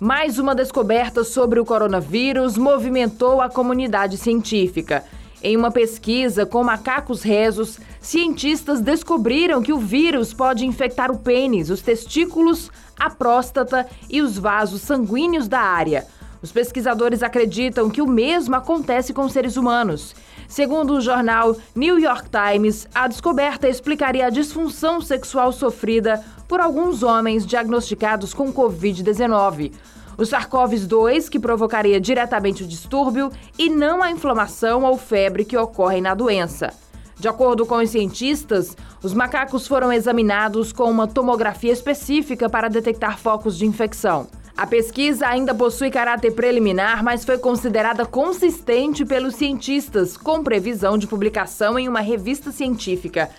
Mais uma descoberta sobre o coronavírus movimentou a comunidade científica. Em uma pesquisa com macacos rezos, cientistas descobriram que o vírus pode infectar o pênis, os testículos, a próstata e os vasos sanguíneos da área. Os pesquisadores acreditam que o mesmo acontece com seres humanos. Segundo o jornal New York Times, a descoberta explicaria a disfunção sexual sofrida por alguns homens diagnosticados com Covid-19. O SARS-CoV-2, que provocaria diretamente o distúrbio e não a inflamação ou febre que ocorrem na doença. De acordo com os cientistas, os macacos foram examinados com uma tomografia específica para detectar focos de infecção. A pesquisa ainda possui caráter preliminar, mas foi considerada consistente pelos cientistas, com previsão de publicação em uma revista científica.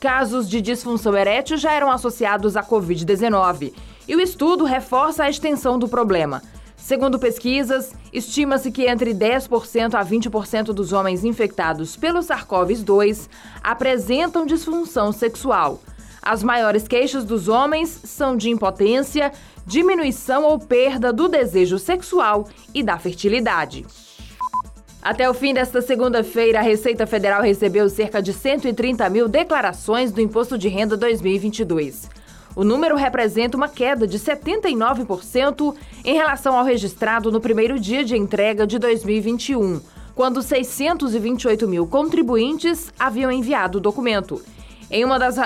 Casos de disfunção erétil já eram associados à Covid-19 e o estudo reforça a extensão do problema. Segundo pesquisas, estima-se que entre 10% a 20% dos homens infectados pelo SARS-CoV-2 apresentam disfunção sexual. As maiores queixas dos homens são de impotência, diminuição ou perda do desejo sexual e da fertilidade. Até o fim desta segunda-feira, a Receita Federal recebeu cerca de 130 mil declarações do Imposto de Renda 2022. O número representa uma queda de 79% em relação ao registrado no primeiro dia de entrega de 2021, quando 628 mil contribuintes haviam enviado o documento. Em uma das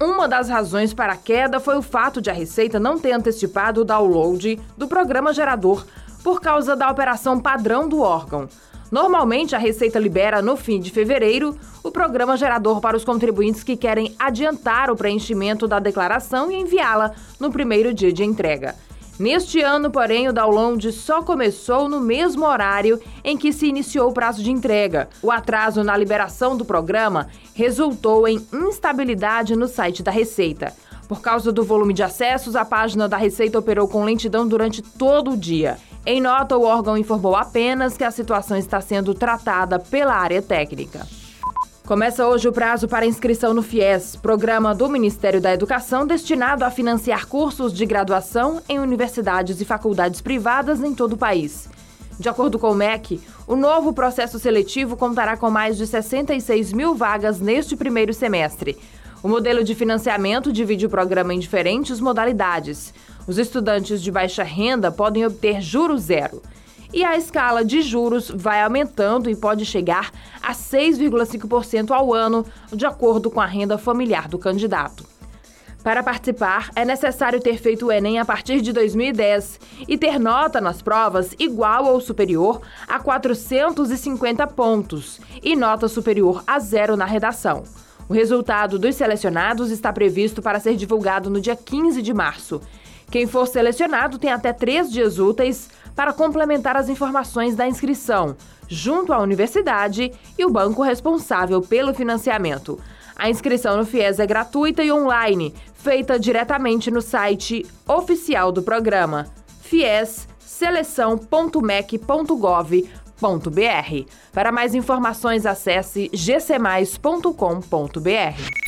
uma das razões para a queda foi o fato de a Receita não ter antecipado o download do programa gerador por causa da operação padrão do órgão. Normalmente, a Receita libera no fim de fevereiro o programa gerador para os contribuintes que querem adiantar o preenchimento da declaração e enviá-la no primeiro dia de entrega. Neste ano, porém, o download só começou no mesmo horário em que se iniciou o prazo de entrega. O atraso na liberação do programa resultou em instabilidade no site da Receita. Por causa do volume de acessos, a página da Receita operou com lentidão durante todo o dia. Em nota, o órgão informou apenas que a situação está sendo tratada pela área técnica. Começa hoje o prazo para inscrição no FIES, programa do Ministério da Educação destinado a financiar cursos de graduação em universidades e faculdades privadas em todo o país. De acordo com o MEC, o novo processo seletivo contará com mais de 66 mil vagas neste primeiro semestre. O modelo de financiamento divide o programa em diferentes modalidades. Os estudantes de baixa renda podem obter juros zero e a escala de juros vai aumentando e pode chegar a 6,5% ao ano, de acordo com a renda familiar do candidato. Para participar, é necessário ter feito o Enem a partir de 2010 e ter nota nas provas igual ou superior a 450 pontos e nota superior a zero na redação. O resultado dos selecionados está previsto para ser divulgado no dia 15 de março. Quem for selecionado tem até três dias úteis para complementar as informações da inscrição, junto à universidade e o banco responsável pelo financiamento. A inscrição no FIES é gratuita e online, feita diretamente no site oficial do programa, fiesseleção.mec.gov.br. Para mais informações, acesse gcmais.com.br.